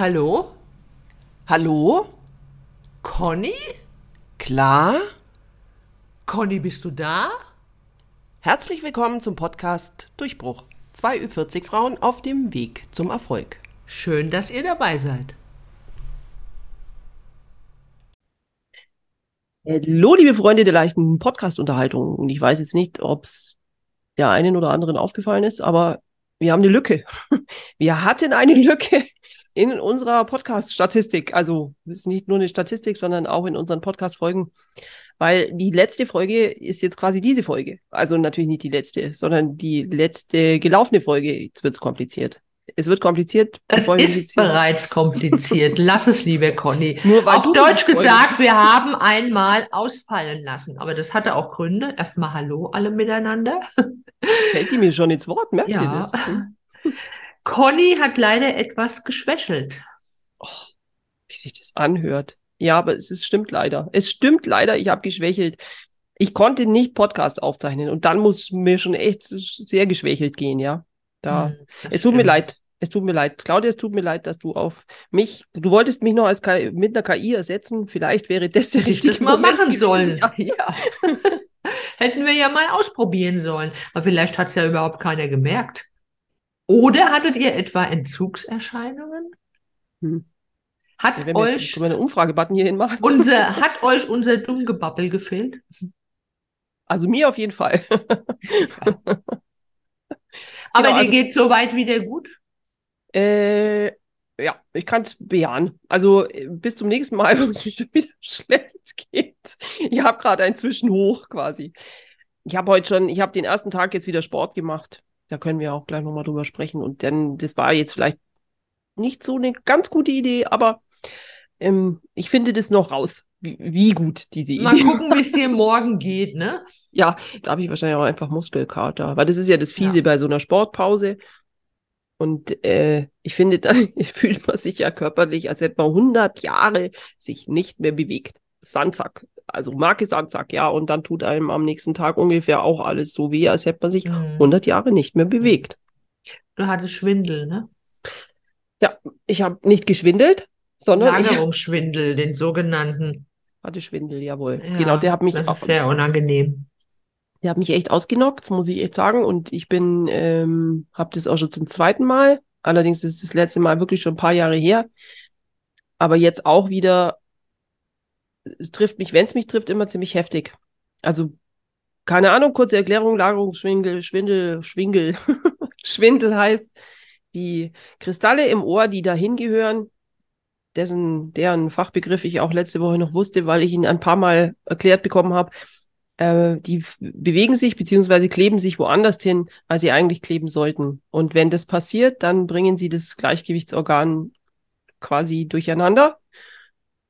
Hallo? Hallo? Conny? Klar? Conny, bist du da? Herzlich willkommen zum Podcast Durchbruch. Zwei Ü40 Frauen auf dem Weg zum Erfolg. Schön, dass ihr dabei seid. Hallo, liebe Freunde der leichten Podcast-Unterhaltung. Und ich weiß jetzt nicht, ob es der einen oder anderen aufgefallen ist, aber wir haben eine Lücke. Wir hatten eine Lücke in unserer Podcast-Statistik. Also es ist nicht nur eine Statistik, sondern auch in unseren Podcast-Folgen. Weil die letzte Folge ist jetzt quasi diese Folge. Also natürlich nicht die letzte, sondern die letzte gelaufene Folge. Jetzt wird es kompliziert. Es wird kompliziert. Es ist bereits kompliziert. Lass es, liebe Conny. Nur weil Auf du Deutsch gesagt, wir haben einmal ausfallen lassen. Aber das hatte auch Gründe. Erstmal Hallo alle miteinander. Jetzt fällt die mir schon ins Wort, merkt ihr Ja. das? Hm? Conny hat leider etwas geschwächelt. Wie sich das anhört. Ja, aber es ist, stimmt leider. Es stimmt leider, ich habe geschwächelt. Ich konnte nicht Podcast aufzeichnen und dann muss mir schon echt sehr geschwächelt gehen, ja. Da. Hm, Es tut mir leid. Es tut mir leid. Claudia, es tut mir leid, dass du auf mich, du wolltest mich noch als KI, mit einer KI ersetzen. Vielleicht wäre das der Hätte ich richtige das mal Moment machen gewesen. sollen. Ja. Ja. Hätten wir ja mal ausprobieren sollen. Aber vielleicht hat es ja überhaupt keiner gemerkt. Oder hattet ihr etwa Entzugserscheinungen? Hm. Hat Ja, wenn wir jetzt euch können wir Umfragebutton hier hinmachen. unser, hat euch unser Dummgebabbel gefehlt? Also mir auf jeden Fall. Aber Genau, dir also- geht soweit wieder gut? Äh, ja, ich kann es bejahen. Also äh, bis zum nächsten Mal, wo es mir schon wieder schlecht geht. Ich habe gerade ein Zwischenhoch quasi. Ich habe heute schon, ich habe den ersten Tag jetzt wieder Sport gemacht. Da können wir auch gleich nochmal drüber sprechen. Und dann, das war jetzt vielleicht nicht so eine ganz gute Idee, aber ähm, ich finde das noch raus, wie, wie gut diese Idee Mal gucken, wie es dir morgen geht, ne? ja, da habe ich wahrscheinlich auch einfach Muskelkater, weil das ist ja das Fiese Ja. bei so einer Sportpause. Und äh, ich finde, da fühlt man sich ja körperlich, als hätte man 100 Jahre sich nicht mehr bewegt. Sandsack, also Marke Sandsack, ja, und dann tut einem am nächsten Tag ungefähr auch alles so weh, als hätte man sich Mhm. 100 Jahre nicht mehr bewegt. Du hattest Schwindel, ne? Ich habe nicht geschwindelt, sondern ich Lagerungsschwindel, den sogenannten. hatte Schwindel, jawohl. Ja, genau, der hat mich Das auch, ist sehr unangenehm. Der hat mich echt ausgenockt, muss ich echt sagen. Und ich bin, ähm, habe das auch schon zum zweiten Mal. Allerdings ist das letzte Mal wirklich schon ein paar Jahre her. Aber jetzt auch wieder, es trifft mich, wenn es mich trifft, immer ziemlich heftig. Also, keine Ahnung, kurze Erklärung, Lagerungsschwindel, Schwindel, Schwingel, Schwindel heißt, die Kristalle im Ohr, die dahin gehören, dessen, deren Fachbegriff ich auch letzte Woche noch wusste, weil ich ihn ein paar Mal erklärt bekommen habe, äh, die bewegen sich beziehungsweise kleben sich woanders hin, als sie eigentlich kleben sollten. Und wenn das passiert, dann bringen sie das Gleichgewichtsorgan quasi durcheinander.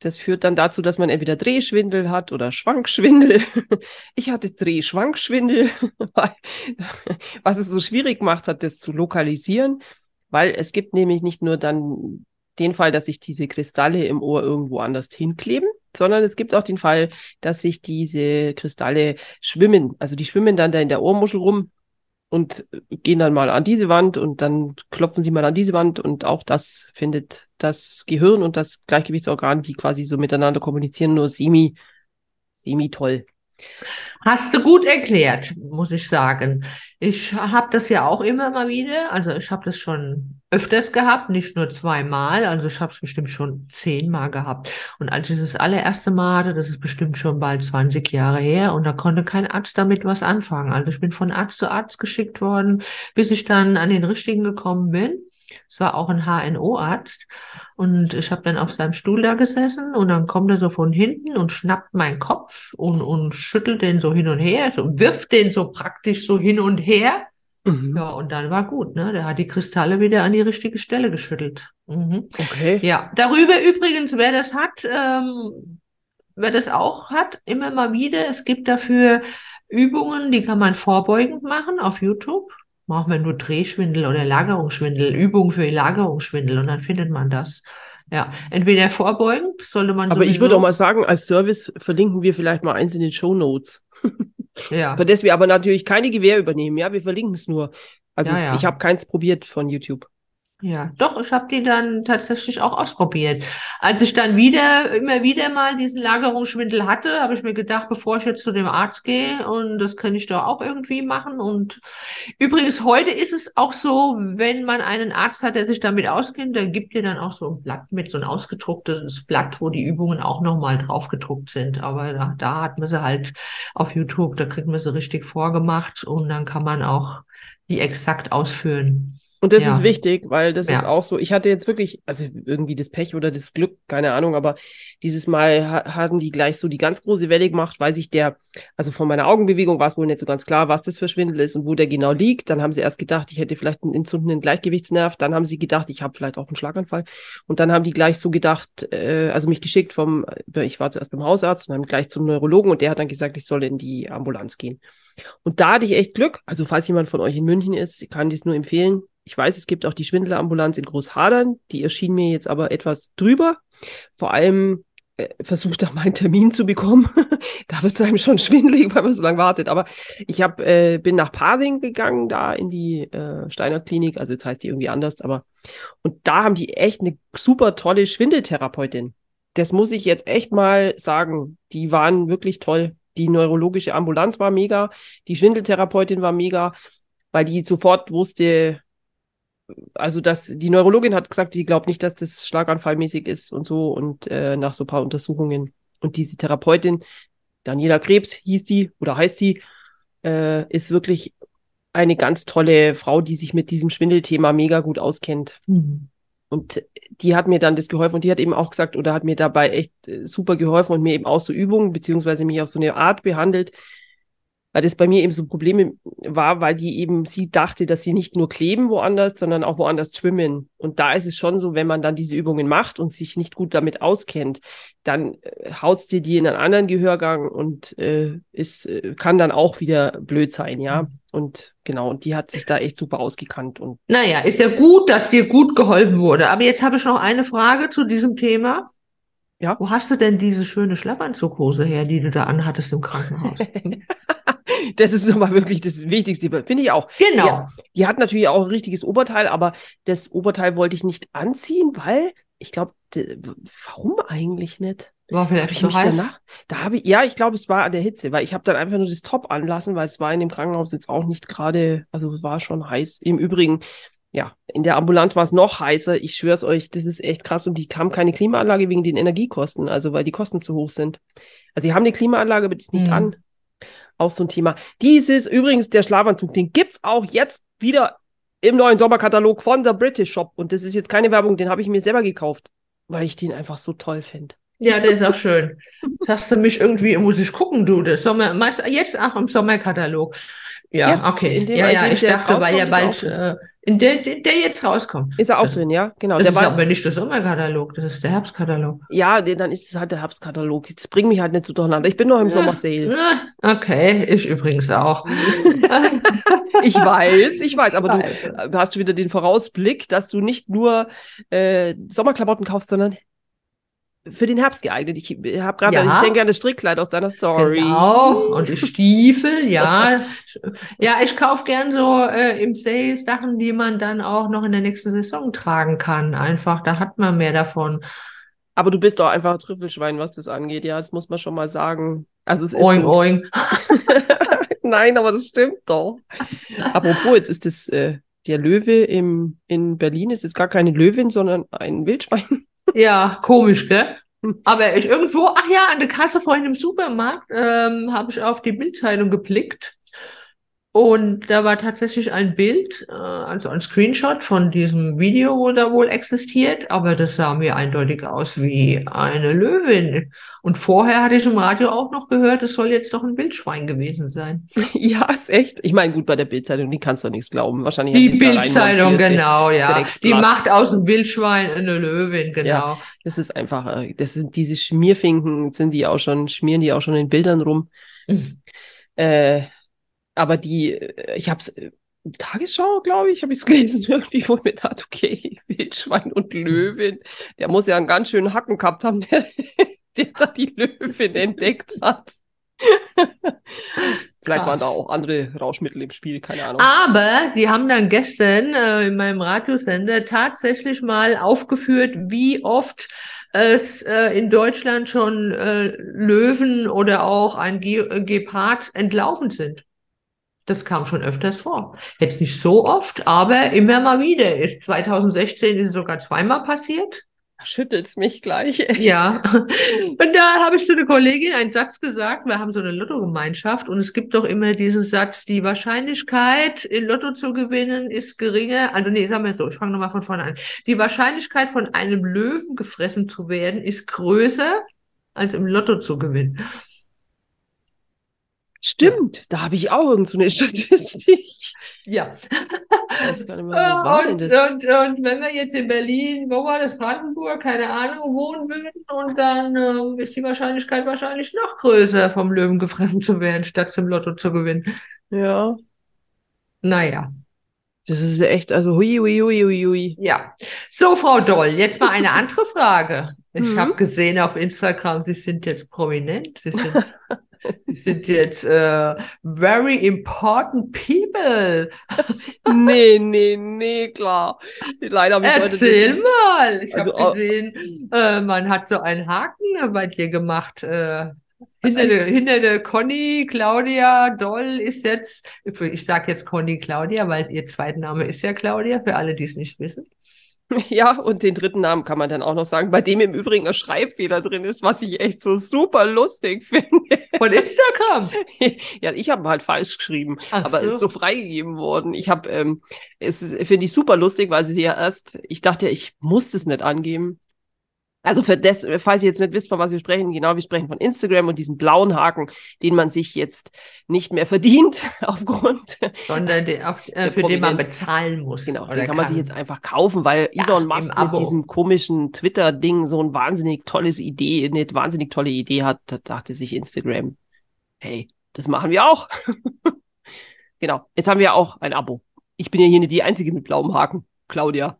Das führt dann dazu, dass man entweder Drehschwindel hat oder Schwankschwindel. Ich hatte Drehschwankschwindel, was es so schwierig gemacht hat, das zu lokalisieren, weil es gibt nämlich nicht nur dann den Fall, dass sich diese Kristalle im Ohr irgendwo anders hinkleben, sondern es gibt auch den Fall, dass sich diese Kristalle schwimmen. Also die schwimmen dann da in der Ohrmuschel rum und gehen dann mal an diese Wand und dann klopfen sie mal an diese Wand und auch das findet das Gehirn und das Gleichgewichtsorgan, die quasi so miteinander kommunizieren, nur semi, semi toll. Hast du gut erklärt, muss ich sagen. Ich habe das ja auch immer mal wieder. Also ich habe das schon öfters gehabt, nicht nur zweimal. Also ich habe es bestimmt schon zehnmal gehabt. Und als ich das allererste Mal hatte, das ist bestimmt schon bald 20 Jahre her, und da konnte kein Arzt damit was anfangen. Also ich bin von Arzt zu Arzt geschickt worden, bis ich dann an den richtigen gekommen bin. Es war auch ein HNO-Arzt. Und ich habe dann auf seinem Stuhl da gesessen und dann kommt er so von hinten und schnappt meinen Kopf und, und schüttelt den so hin und her, so wirft den so praktisch so hin und her. Mhm. Ja, und dann war gut, ne? Der hat die Kristalle wieder an die richtige Stelle geschüttelt. Mhm. Okay. Ja, darüber übrigens, wer das hat, ähm, wer das auch hat, immer mal wieder, es gibt dafür Übungen, die kann man vorbeugend machen auf YouTube. Machen wir nur Drehschwindel oder Lagerungsschwindel, Übungen für Lagerungsschwindel und dann findet man das. Ja, entweder vorbeugend, sollte man Aber ich würde auch mal sagen, als Service verlinken wir vielleicht mal eins in den Show Notes. ja. Für das wir aber natürlich keine Gewähr übernehmen. Ja, wir verlinken es nur. Also Ja, ja. ich habe keins probiert von YouTube. Ja, doch, ich habe die dann tatsächlich auch ausprobiert. Als ich dann wieder, immer wieder mal diesen Lagerungsschwindel hatte, habe ich mir gedacht, bevor ich jetzt zu dem Arzt gehe, und das kann ich doch auch irgendwie machen. Und übrigens, heute ist es auch so, wenn man einen Arzt hat, der sich damit auskennt, der gibt dir dann auch so ein Blatt mit, so ein ausgedrucktes Blatt, wo die Übungen auch nochmal drauf gedruckt sind. Aber da, da hat man sie halt auf YouTube, da kriegt man sie richtig vorgemacht und dann kann man auch die exakt ausführen. Und das Ja. ist wichtig, weil das ist Ja. auch so. Ich hatte jetzt wirklich, also irgendwie das Pech oder das Glück, keine Ahnung, aber dieses Mal ha hatten die gleich so die ganz große Welle gemacht, weil sich der, also von meiner Augenbewegung war es wohl nicht so ganz klar, was das für Schwindel ist und wo der genau liegt. Dann haben sie erst gedacht, ich hätte vielleicht einen entzündenden Gleichgewichtsnerv. Dann haben sie gedacht, ich habe vielleicht auch einen Schlaganfall. Und dann haben die gleich so gedacht, äh, also mich geschickt vom, ich war zuerst beim Hausarzt und dann gleich zum Neurologen und der hat dann gesagt, ich soll in die Ambulanz gehen. Und da hatte ich echt Glück. Also falls jemand von euch in München ist, kann ich es nur empfehlen. Ich weiß, es gibt auch die Schwindelambulanz in Großhadern. Die erschien mir jetzt aber etwas drüber. Vor allem äh, versucht da mal einen Termin zu bekommen. da wird es einem schon schwindelig, weil man so lange wartet. Aber ich hab, äh, bin nach Pasing gegangen, da in die äh, Steiner Klinik. Also jetzt heißt die irgendwie anders, aber und da haben die echt eine super tolle Schwindeltherapeutin. Das muss ich jetzt echt mal sagen. Die waren wirklich toll. Die neurologische Ambulanz war mega. Die Schwindeltherapeutin war mega, weil die sofort wusste, also dass die Neurologin hat gesagt, die glaubt nicht, dass das schlaganfallmäßig ist und so und äh, nach so ein paar Untersuchungen. Und diese Therapeutin, Daniela Krebs hieß die oder heißt die, äh, ist wirklich eine ganz tolle Frau, die sich mit diesem Schwindelthema mega gut auskennt. Mhm. Und die hat mir dann das geholfen und die hat eben auch gesagt oder hat mir dabei echt äh, super geholfen und mir eben auch so Übungen beziehungsweise mich auf so eine Art behandelt, weil das bei mir eben so Probleme war, weil die eben, sie dachte, dass sie nicht nur kleben woanders, sondern auch woanders schwimmen. Und da ist es schon so, wenn man dann diese Übungen macht und sich nicht gut damit auskennt, dann äh, haut's dir die in einen anderen Gehörgang und äh, ist, äh, kann dann auch wieder blöd sein, ja. Und genau, und die hat sich da echt super ausgekannt und Naja, ist ja gut, dass dir gut geholfen wurde. Aber jetzt habe ich noch eine Frage zu diesem Thema. Ja. Wo hast du denn diese schöne Schlafanzughose her, die du da anhattest im Krankenhaus? das ist nochmal wirklich das Wichtigste, finde ich auch. Genau. Ja. Die hat natürlich auch ein richtiges Oberteil, aber das Oberteil wollte ich nicht anziehen, weil ich glaube, warum eigentlich nicht? War vielleicht mich heiß? danach, da habe ich, ja, ich glaube, es war an der Hitze, weil ich habe dann einfach nur das Top anlassen, weil es war in dem Krankenhaus jetzt auch nicht gerade, also es war schon heiß. Im Übrigen, ja, in der Ambulanz war es noch heißer. Ich schwör's euch, das ist echt krass und die haben keine Klimaanlage wegen den Energiekosten, also weil die Kosten zu hoch sind. Also sie haben eine Klimaanlage, aber die ist nicht Mhm. an. Auch so ein Thema. Dieses übrigens der Schlafanzug, den gibt's auch jetzt wieder im neuen Sommerkatalog von der British Shop und das ist jetzt keine Werbung, den habe ich mir selber gekauft, weil ich den einfach so toll finde. Ja, der ist auch schön. Hast du mich irgendwie, muss ich gucken, du, das Sommer, meist, jetzt auch im Sommerkatalog. Ja, Jetzt, okay. ja, ja, ich dachte, weil ja bald, äh, in der, der, der jetzt rauskommt. Ist er auch Das- drin, ja? Genau. Das Der ist war, aber nicht der Sommerkatalog, das ist der Herbstkatalog. ja, nee, dann ist es halt der Herbstkatalog. Jetzt bring mich halt nicht so durcheinander. Ich bin noch im Ja. Sommersale. Okay, ich übrigens auch. Ich weiß, ich weiß, aber du weiß. äh, hast schon wieder den Vorausblick, dass du nicht nur äh, Sommerklamotten kaufst, sondern für den Herbst geeignet. Ich habe gerade, Ja. ich denke an das Strickkleid aus deiner Story. Genau, und die Stiefel, ja. Ja, ich kaufe gern so äh, im Sale Sachen, die man dann auch noch in der nächsten Saison tragen kann. Einfach, da hat man mehr davon. Aber du bist doch einfach ein Trüffelschwein, was das angeht. Ja, das muss man schon mal sagen. Also es ist Oing, so. oing. Nein, aber das stimmt doch. Apropos, jetzt ist das äh, der Löwe im, in Berlin ist jetzt gar keine Löwin, sondern ein Wildschwein. Ja, komisch, gell? Aber ich irgendwo, ach ja, an der Kasse vorhin im Supermarkt, ähm, habe ich auf die Bildzeitung geblickt. Und da war tatsächlich ein Bild, äh, also ein Screenshot von diesem Video, wo da wohl existiert, aber das sah mir eindeutig aus wie eine Löwin. Und vorher hatte ich im Radio auch noch gehört, es soll jetzt doch ein Wildschwein gewesen sein. ja, ist echt. Ich meine, gut, bei der Bildzeitung, die kannst du nichts glauben. Wahrscheinlich Die Bildzeitung, genau, ja. Die macht aus dem Wildschwein eine Löwin, genau. Ja. Das ist einfach, äh, das sind diese Schmierfinken, sind die auch schon, schmieren die auch schon in Bildern rum. Äh, aber die, äh, ich habe es, Tagesschau, glaube ich, habe ich es gelesen, irgendwie, wo ich mir dachte, okay, Wildschwein und Löwin, der muss ja einen ganz schönen Hacken gehabt haben, der, der da die Löwin entdeckt hat. Vielleicht waren Krass. da auch andere Rauschmittel im Spiel, keine Ahnung. Aber die haben dann gestern äh, in meinem Radiosender tatsächlich mal aufgeführt, wie oft es äh, in Deutschland schon äh, Löwen oder auch ein Ge äh, Gepard entlaufen sind. Das kam schon öfters vor. Jetzt nicht so oft, aber immer mal wieder. Ist 2016 ist es sogar zweimal passiert. Schüttelt's mich gleich. Ja, und da habe ich zu einer Kollegin einen Satz gesagt. Wir haben so eine Lottogemeinschaft und es gibt doch immer diesen Satz, die Wahrscheinlichkeit, in Lotto zu gewinnen, ist geringer. Also nee, sagen wir so, ich fange nochmal von vorne an. Die Wahrscheinlichkeit, von einem Löwen gefressen zu werden, ist größer, als im Lotto zu gewinnen. Stimmt, da habe ich auch irgend so eine Statistik. Ja. Mehr, denn Und, und, und wenn wir jetzt in Berlin, wo war das, Brandenburg, keine Ahnung, wohnen würden, und dann ähm, ist die Wahrscheinlichkeit wahrscheinlich noch größer, vom Löwen gefressen zu werden, statt zum Lotto zu gewinnen. Ja, Naja, das ist echt, also hui, hui, hui, hui, hui. ja. So, Frau Doll, jetzt mal eine andere Frage. Ich Mhm. habe gesehen auf Instagram, Sie sind jetzt prominent. Sie sind, Sind jetzt äh, very important people. Nee, nee, nee, klar. Leider Erzähl jetzt- mal. Ich Also, habe gesehen, äh, man hat so einen Haken bei dir gemacht. Äh, hinter der, hinter der Conny, Claudia Doll ist jetzt, ich sage jetzt Conny Claudia, weil ihr Zweitname ist ja Claudia, für alle, die es nicht wissen. Ja, und den dritten Namen kann man dann auch noch sagen, bei dem im Übrigen ein Schreibfehler drin ist, was ich echt so super lustig finde. Von Instagram. Ja, ich habe halt falsch geschrieben, Ach aber so. ist so freigegeben worden. Ich habe, ähm, es finde ich super lustig, weil sie ja erst, ich dachte, ich muss das nicht angeben. Also für das, falls ihr jetzt nicht wisst, von was wir sprechen, genau, wir sprechen von Instagram und diesem blauen Haken, den man sich jetzt nicht mehr verdient aufgrund Sondern den, auf, äh, für den man Prominenz. bezahlen muss. Genau, den kann man sich kann. jetzt einfach kaufen, weil Ja, Elon Musk mit diesem komischen Twitter-Ding so ein wahnsinnig tolles Idee, eine wahnsinnig tolle Idee hat, da dachte sich Instagram, hey, das machen wir auch. genau, jetzt haben wir auch ein Abo. Ich bin ja hier nicht die Einzige mit blauem Haken, Claudia.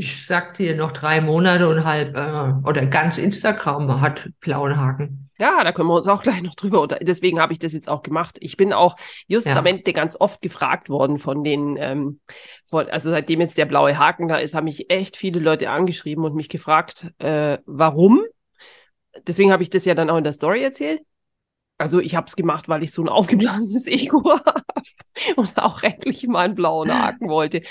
Ich sag dir noch drei Monate und halb, äh, oder ganz Instagram hat blauen Haken. Ja, da können wir uns auch gleich noch drüber. unter- deswegen habe ich das jetzt auch gemacht. Ich bin auch just Ja. am Ende ganz oft gefragt worden von den, ähm, von, also seitdem jetzt der blaue Haken da ist, haben mich echt viele Leute angeschrieben und mich gefragt, äh, warum. Deswegen habe ich das ja dann auch in der Story erzählt. Also ich habe es gemacht, weil ich so ein aufgeblasenes Ego habe und auch endlich mal einen blauen Haken wollte.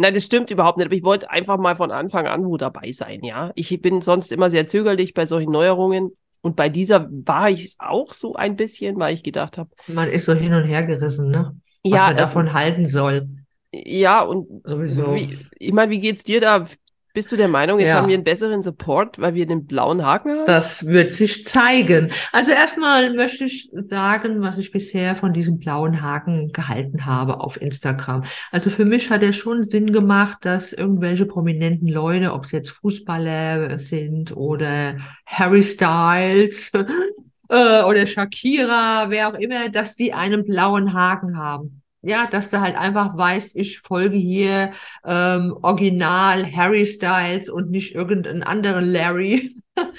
Nein, das stimmt überhaupt nicht. Aber ich wollte einfach mal von Anfang an wo dabei sein, ja. Ich bin sonst immer sehr zögerlich bei solchen Neuerungen. Und bei dieser war ich es auch so ein bisschen, weil ich gedacht habe, Man ist so hin und her gerissen, ne? Was ja, man also, davon halten soll. ja, und Sowieso. wie, ich meine, wie geht's dir da? Bist du der Meinung, jetzt Ja. haben wir einen besseren Support, weil wir den blauen Haken haben? Das wird sich zeigen. Also erstmal möchte ich sagen, was ich bisher von diesem blauen Haken gehalten habe auf Instagram. Also für mich hat er schon Sinn gemacht, dass irgendwelche prominenten Leute, ob es jetzt Fußballer sind oder Harry Styles äh, oder Shakira, wer auch immer, dass die einen blauen Haken haben. Ja, dass du halt einfach weißt, ich folge hier ähm, Original Harry Styles und nicht irgendeinen anderen Larry.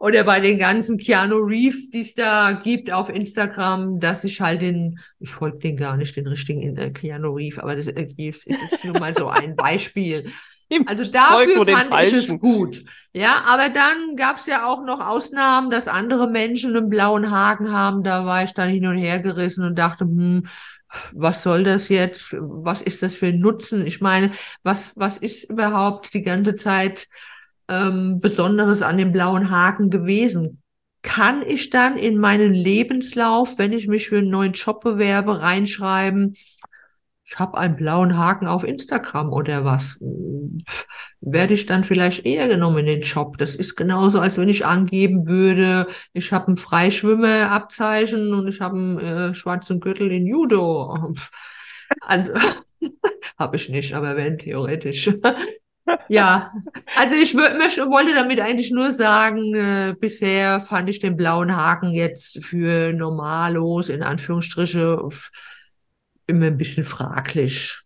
Oder bei den ganzen Keanu Reeves, die es da gibt auf Instagram, dass ich halt den, ich folge den gar nicht, den richtigen äh, Keanu Reeves, aber das äh, Reeves ist, ist nur mal so ein Beispiel. Also dafür fand ich es gut. Ja, aber dann gab es ja auch noch Ausnahmen, dass andere Menschen einen blauen Haken haben. Da war ich dann hin und her gerissen und dachte, hm, was soll das jetzt? Was ist das für ein Nutzen? Ich meine, was, was ist überhaupt die ganze Zeit ähm, Besonderes an dem blauen Haken gewesen? Kann ich dann in meinen Lebenslauf, wenn ich mich für einen neuen Job bewerbe, reinschreiben, ich habe einen blauen Haken auf Instagram oder was? Pff, Werde ich dann vielleicht eher genommen in den Job? Das ist genauso, als wenn ich angeben würde, ich habe ein Freischwimmerabzeichen und ich habe einen äh, schwarzen Gürtel in Judo. Also habe ich nicht, aber wenn theoretisch. Ja, also ich möchte, wollte damit eigentlich nur sagen, äh, bisher fand ich den blauen Haken jetzt für normalos, in Anführungsstriche, immer ein bisschen fraglich.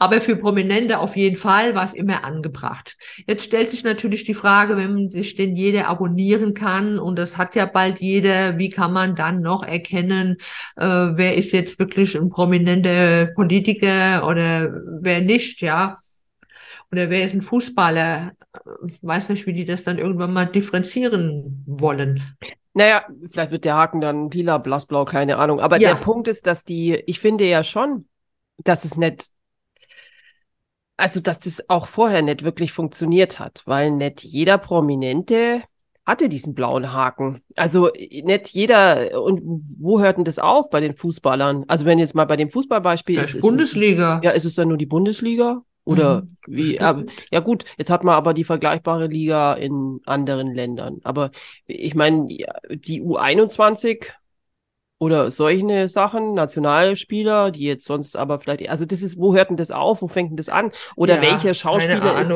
Aber für Prominente auf jeden Fall war es immer angebracht. Jetzt stellt sich natürlich die Frage, wenn sich denn jeder abonnieren kann und das hat ja bald jeder, wie kann man dann noch erkennen, äh, wer ist jetzt wirklich ein prominenter Politiker oder wer nicht, ja? Oder wer ist ein Fußballer? Ich weiß nicht, wie die das dann irgendwann mal differenzieren wollen. Naja, vielleicht wird der Haken dann lila, blassblau, keine Ahnung. Aber Ja. der Punkt ist, dass die, ich finde ja schon, dass es nicht, also dass das auch vorher nicht wirklich funktioniert hat, weil nicht jeder Prominente hatte diesen blauen Haken. Also äh, nicht jeder, und wo hört denn das auf bei den Fußballern? Also wenn jetzt mal bei dem Fußballbeispiel Das ist, ist ist es, Bundesliga. ja, ist es dann nur die Bundesliga? Oder Mhm, wie? Aber, ja gut, jetzt hat man aber die vergleichbare Liga in anderen Ländern. Aber ich meine, die U21 oder solche Sachen, Nationalspieler, die jetzt sonst aber vielleicht, also das ist, wo hört denn das auf? Wo fängt denn das an? Oder Ja, welcher Schauspieler ist,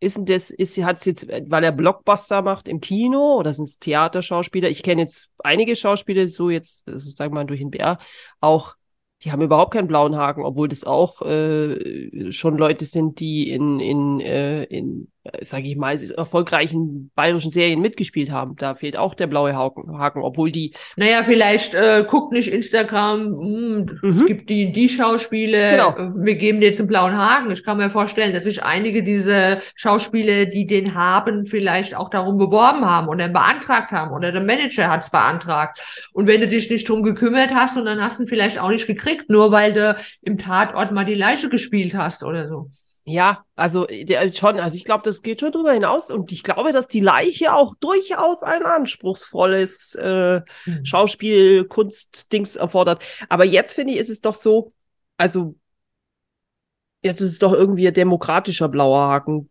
ist denn das, ist, hat es jetzt, weil er Blockbuster macht im Kino oder sind es Theaterschauspieler? Ich kenne jetzt einige Schauspieler, so jetzt, also sagen wir mal durch den BR, auch, die haben überhaupt keinen blauen Haken, obwohl das auch äh, schon Leute sind, die in, in, äh, in sage ich mal, erfolgreichen bayerischen Serien mitgespielt haben. Da fehlt auch der blaue Haken, Haken obwohl die, Naja, vielleicht äh, guckt nicht Instagram, hm, es Mhm. gibt die, die Schauspieler, Genau. äh, wir geben dir jetzt einen blauen Haken. Ich kann mir vorstellen, dass sich einige dieser Schauspieler, die den haben, vielleicht auch darum beworben haben oder beantragt haben oder der Manager hat es beantragt. Und wenn du dich nicht drum gekümmert hast und dann hast du ihn vielleicht auch nicht gekriegt, nur weil du im Tatort mal die Leiche gespielt hast oder so. Ja, also der, schon, also ich glaube, das geht schon drüber hinaus und ich glaube, dass die Leiche auch durchaus ein anspruchsvolles äh, Hm. Schauspiel, Kunstdings erfordert. Aber jetzt finde ich, ist es doch so, also jetzt ist es doch irgendwie ein demokratischer blauer Haken,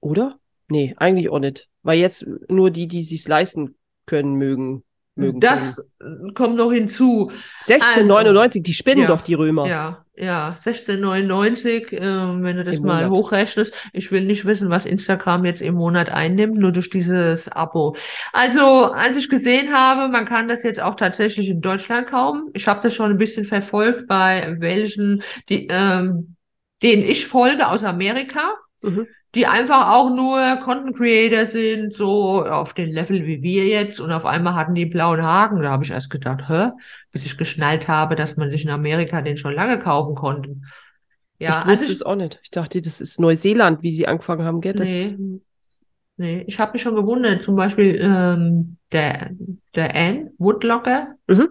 oder? Nee, eigentlich auch nicht. Weil jetzt nur die, die sich's leisten können, mögen, mögen Das können. äh, kommt noch hinzu. 1699, die spinnen ja, doch die Römer. Ja, ja, 1699, ähm, wenn du das Im mal Monat. hochrechnest. Ich will nicht wissen, was Instagram jetzt im Monat einnimmt, nur durch dieses Abo. Also, als ich gesehen habe, man kann das jetzt auch tatsächlich in Deutschland kaufen. Ich habe das schon ein bisschen verfolgt bei welchen, die, ähm, denen ich folge aus Amerika Mhm. Die einfach auch nur Content Creator sind, so auf den Level wie wir jetzt. Und auf einmal hatten die blauen Haken. Da habe ich erst gedacht, hä? Bis ich geschnallt habe, dass man sich in Amerika den schon lange kaufen konnte. Ja, ich also wusste ich, es auch nicht. Ich dachte, das ist Neuseeland, wie sie angefangen haben, gell? Das, Nee. nee, ich habe mich schon gewundert. Zum Beispiel ähm, der, der Anne Woodlocker, Mhm.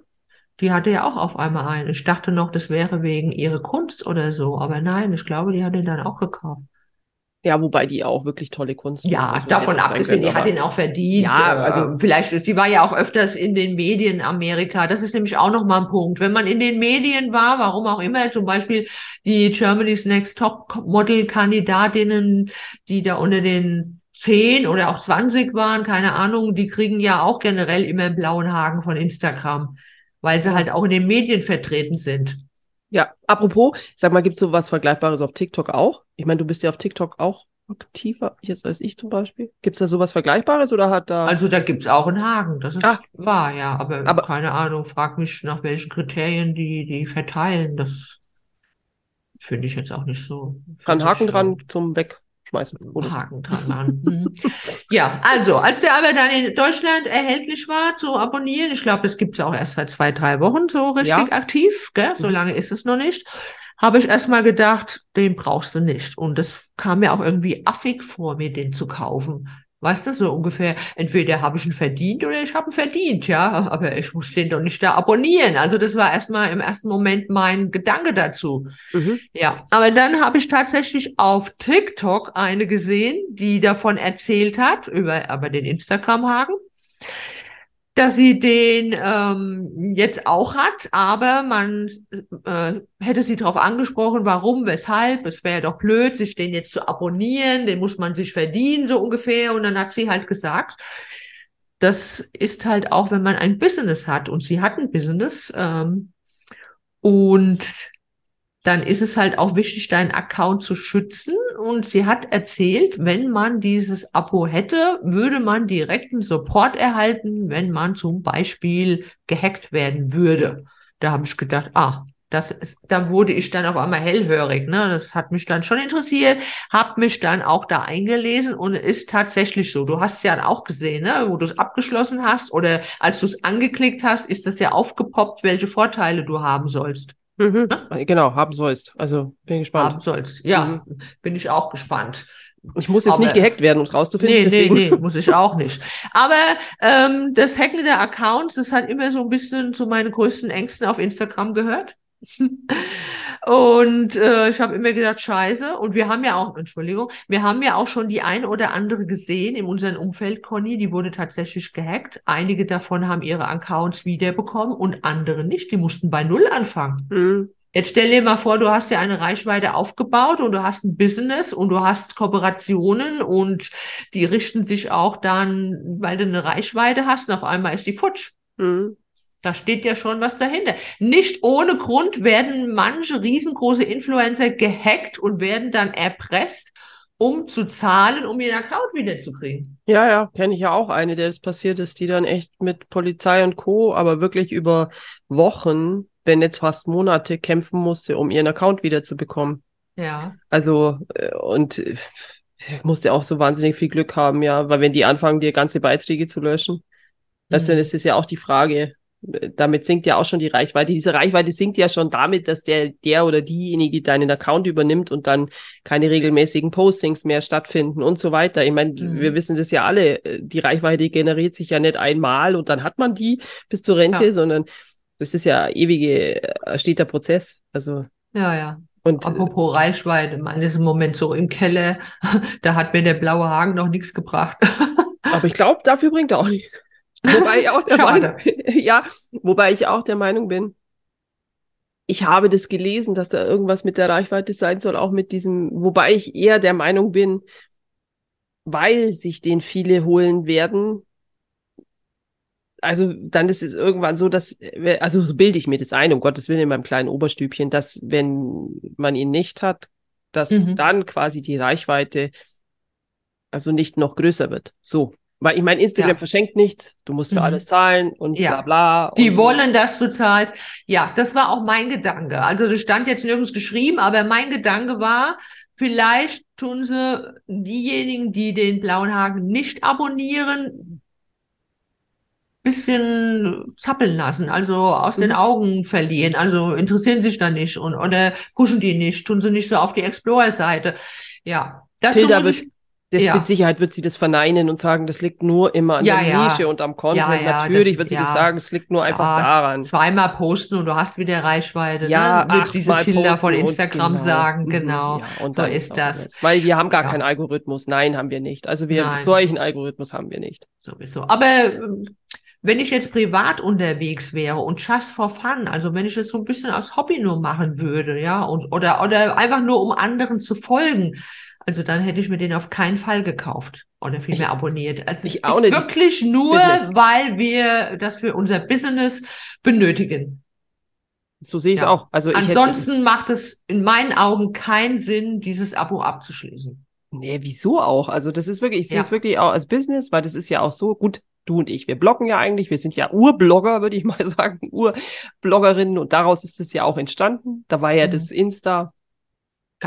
die hatte ja auch auf einmal einen. Ich dachte noch, das wäre wegen ihrer Kunst oder so. Aber nein, ich glaube, die hat ihn dann auch gekauft. Ja, wobei die auch wirklich tolle Kunst Ja, davon abgesehen, die hat ihn auch verdient. Ja, Äh, also- vielleicht, sie war ja auch öfters in den Medien Amerika. Das ist nämlich auch nochmal ein Punkt. Wenn man in den Medien war, warum auch immer, zum Beispiel die Germany's Next Top Model Kandidatinnen, die da unter den 10 oder auch 20 waren, keine Ahnung, die kriegen ja auch generell immer einen blauen Haken von Instagram, weil sie halt auch in den Medien vertreten sind. Ja, apropos, sag mal, gibt's so was Vergleichbares auf TikTok auch? Ich meine, du bist ja auf TikTok auch aktiver jetzt als ich zum Beispiel. Gibt's da sowas Vergleichbares oder hat da. Also da gibt's auch einen Haken, das ist Ah. wahr, ja, aber, Aber- keine Ahnung, frag mich, nach welchen Kriterien die, die verteilen, das finde ich jetzt auch nicht so. ich Haken dran zum Wegschmeißen. So. Haken dran machen. Mhm. Ja, also, als der aber dann in Deutschland erhältlich war zu abonnieren, ich glaube, das gibt's ja auch erst seit zwei, drei Wochen so richtig Ja. aktiv, gell? So Mhm. lange ist es noch nicht, habe ich erstmal gedacht, den brauchst du nicht. Und das kam mir auch irgendwie affig vor, mir den zu kaufen. Weißt du, so ungefähr, entweder habe ich ihn verdient oder ich habe ihn verdient, ja, aber ich muss den doch nicht da abonnieren. Also das war erstmal im ersten Moment mein Gedanke dazu. Mhm. Ja, aber dann habe ich tatsächlich auf TikTok eine gesehen, die davon erzählt hat, über aber den Instagram-Haken, dass sie den ähm, jetzt auch hat, aber man äh, hätte sie darauf angesprochen, warum, weshalb, es wäre doch blöd, sich den jetzt zu abonnieren, den muss man sich verdienen, so ungefähr. Und dann hat sie halt gesagt, das ist halt auch, wenn man ein Business hat. Und sie hat ein Business ähm, und dann ist es halt auch wichtig, deinen Account zu schützen. Und sie hat erzählt, wenn man dieses Abo hätte, würde man direkten Support erhalten, wenn man zum Beispiel gehackt werden würde. Da habe ich gedacht, ah, Das ist, da wurde ich dann auf einmal hellhörig. Ne? Das hat mich dann schon interessiert, habe mich dann auch da eingelesen und ist tatsächlich so. Du hast ja auch gesehen, ne? wo du es abgeschlossen hast oder als du es angeklickt hast, ist das ja aufgepoppt, welche Vorteile du haben sollst. Mhm. Genau, haben sollst. Also bin gespannt. Haben sollst. Ja, mhm. bin ich auch gespannt. Ich muss jetzt Aber, nicht gehackt werden, um es rauszufinden. Nee, deswegen. nee, nee, muss ich auch nicht. Aber ähm, das Hacken der Accounts, das hat immer so ein bisschen zu meinen größten Ängsten auf Instagram gehört. Und äh, ich habe immer gedacht, scheiße. Und wir haben ja auch, Entschuldigung, wir haben ja auch schon die ein oder andere gesehen in unserem Umfeld, Conny, die wurde tatsächlich gehackt. Einige davon haben ihre Accounts wiederbekommen und andere nicht. Die mussten bei Null anfangen. Mhm. Jetzt stell dir mal vor, du hast ja eine Reichweite aufgebaut und du hast ein Business und du hast Kooperationen und die richten sich auch dann, weil du eine Reichweite hast und auf einmal ist die futsch. Mhm. Da steht ja schon was dahinter. Nicht ohne Grund werden manche riesengroße Influencer gehackt und werden dann erpresst, um zu zahlen, um ihren Account wiederzukriegen. Ja, ja, kenne ich ja auch eine, der das passiert ist, die dann echt mit Polizei und Co., aber wirklich über Wochen, wenn jetzt fast Monate kämpfen musste, um ihren Account wiederzubekommen. Ja. Also, äh, und äh, musste auch so wahnsinnig viel Glück haben, ja, weil wenn die anfangen, dir ganze Beiträge zu löschen, mhm. das, dann ist es ja auch die Frage, damit sinkt ja auch schon die Reichweite. Diese Reichweite sinkt ja schon damit, dass der, der oder diejenige deinen Account übernimmt und dann keine regelmäßigen Postings mehr stattfinden und so weiter. Ich meine, mhm. wir wissen das ja alle. Die Reichweite generiert sich ja nicht einmal und dann hat man die bis zur Rente, ja. sondern es ist ja ewige, äh, steter Prozess. Also. Ja, ja. Und apropos Reichweite, man ist im Moment so im Keller, da hat mir der blaue Haken noch nichts gebracht. Aber ich glaube, dafür bringt er auch nichts. Wobei ich auch der Meinung, ja, wobei ich auch der Meinung bin, ich habe das gelesen, dass da irgendwas mit der Reichweite sein soll, auch mit diesem, wobei ich eher der Meinung bin, weil sich den viele holen werden, also dann ist es irgendwann so, dass, also so bilde ich mir das ein, um Gottes Willen in meinem kleinen Oberstübchen, dass wenn man ihn nicht hat, dass mhm. dann quasi die Reichweite also nicht noch größer wird. So. Weil ich meine, Instagram ja. verschenkt nichts, du musst für mhm. alles zahlen und ja. bla bla. Die und wollen, dass du zahlst. Ja, das war auch mein Gedanke. Also das stand jetzt nirgends geschrieben, aber mein Gedanke war, vielleicht tun sie diejenigen, die den blauen Haken nicht abonnieren, bisschen zappeln lassen, also aus mhm. den Augen verlieren, also interessieren sich da nicht und oder pushen die nicht, tun sie nicht so auf die Explorer-Seite. Ja, dazu Tilda ich, das ja. mit Sicherheit wird sie das verneinen und sagen, das liegt nur immer an ja, der ja. Nische und am Content. Natürlich das, wird sie das sagen, es liegt nur einfach daran. Zweimal posten und du hast wieder Reichweite. Ja, ne? wird diese Tilda von Instagram genau. sagen, mhm, genau. und so ist das. das. Weil wir haben gar keinen Algorithmus. Nein, haben wir nicht. Also wir Nein. solchen Algorithmus haben wir nicht. Sowieso. Aber ähm, wenn ich jetzt privat unterwegs wäre und just for fun, also wenn ich es so ein bisschen als Hobby nur machen würde, ja, und oder oder einfach nur um anderen zu folgen, also dann hätte ich mir den auf keinen Fall gekauft oder vielmehr abonniert. Also ich es ist wirklich nur, Business. weil wir das für unser Business benötigen. So sehe ich es ja. auch. Also Ansonsten hätte... macht es in meinen Augen keinen Sinn, dieses Abo abzuschließen. Nee, wieso auch? Also das ist wirklich, ich sehe ja. es wirklich auch als Business, weil das ist ja auch so, gut, du und ich, wir bloggen ja eigentlich, wir sind ja Urblogger, würde ich mal sagen, Urbloggerinnen und daraus ist es ja auch entstanden. Da war ja mhm. das Insta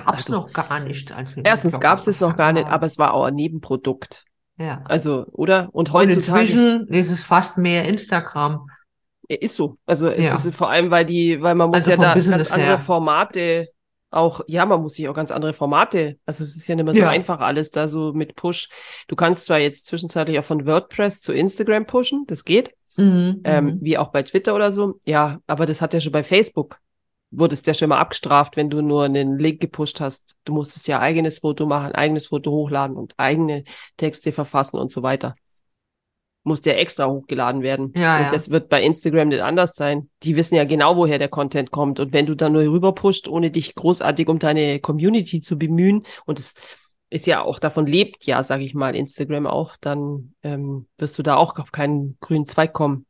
Gab es also, noch gar nicht. Erstens gab es es noch gar nicht, aber es war auch ein Nebenprodukt. Ja. Also, oder? Und heutzutage. Und inzwischen ist es fast mehr Instagram. Ist so. Also es ja. ist vor allem, weil die, weil man muss also ja da Business ganz andere her. Formate auch, ja, man muss sich auch ganz andere Formate, also es ist ja nicht mehr so ja. einfach alles da so mit Push. Du kannst zwar jetzt zwischenzeitlich auch von WordPress zu Instagram pushen, das geht, mhm, ähm, mhm. wie auch bei Twitter oder so, ja, aber das hat ja schon bei Facebook wurdest ja schon mal abgestraft, wenn du nur einen Link gepusht hast. Du musstest ja eigenes Foto machen, eigenes Foto hochladen und eigene Texte verfassen und so weiter. Muss ja extra hochgeladen werden. Ja, und ja. das wird bei Instagram nicht anders sein. Die wissen ja genau, woher der Content kommt. Und wenn du dann nur rüber pusht, ohne dich großartig um deine Community zu bemühen, und es ist ja auch davon lebt ja, sage ich mal, Instagram auch, dann ähm, wirst du da auch auf keinen grünen Zweig kommen.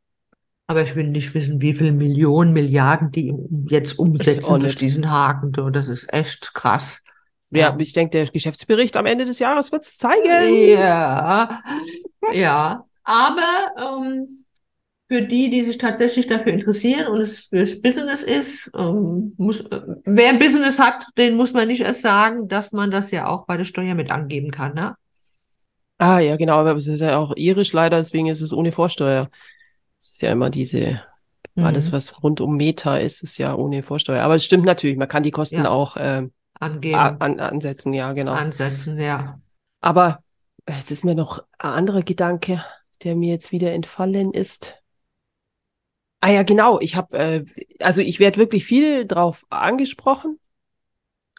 Aber ich will nicht wissen, wie viele Millionen, Milliarden die jetzt umsetzen durch diesen Haken. Das ist echt krass. Ja, ja. ich denke, der Geschäftsbericht am Ende des Jahres wird es zeigen. Ja, ja. Aber ähm, für die, die sich tatsächlich dafür interessieren und es fürs Business ist, ähm, muss, äh, wer ein Business hat, den muss man nicht erst sagen, dass man das ja auch bei der Steuer mit angeben kann, ne? Ah, ja, genau, aber es ist ja auch irisch leider, deswegen ist es ohne Vorsteuer. Es ist ja immer diese, alles, Mhm. was rund um Meta ist, ist ja ohne Vorsteuer. Aber es stimmt natürlich, man kann die Kosten Ja. auch a- Angeben, an, ansetzen, ja, genau. ansetzen, ja. Aber jetzt ist mir noch ein anderer Gedanke, der mir jetzt wieder entfallen ist. Ah ja, genau. Ich habe, äh, also ich werde wirklich viel drauf angesprochen.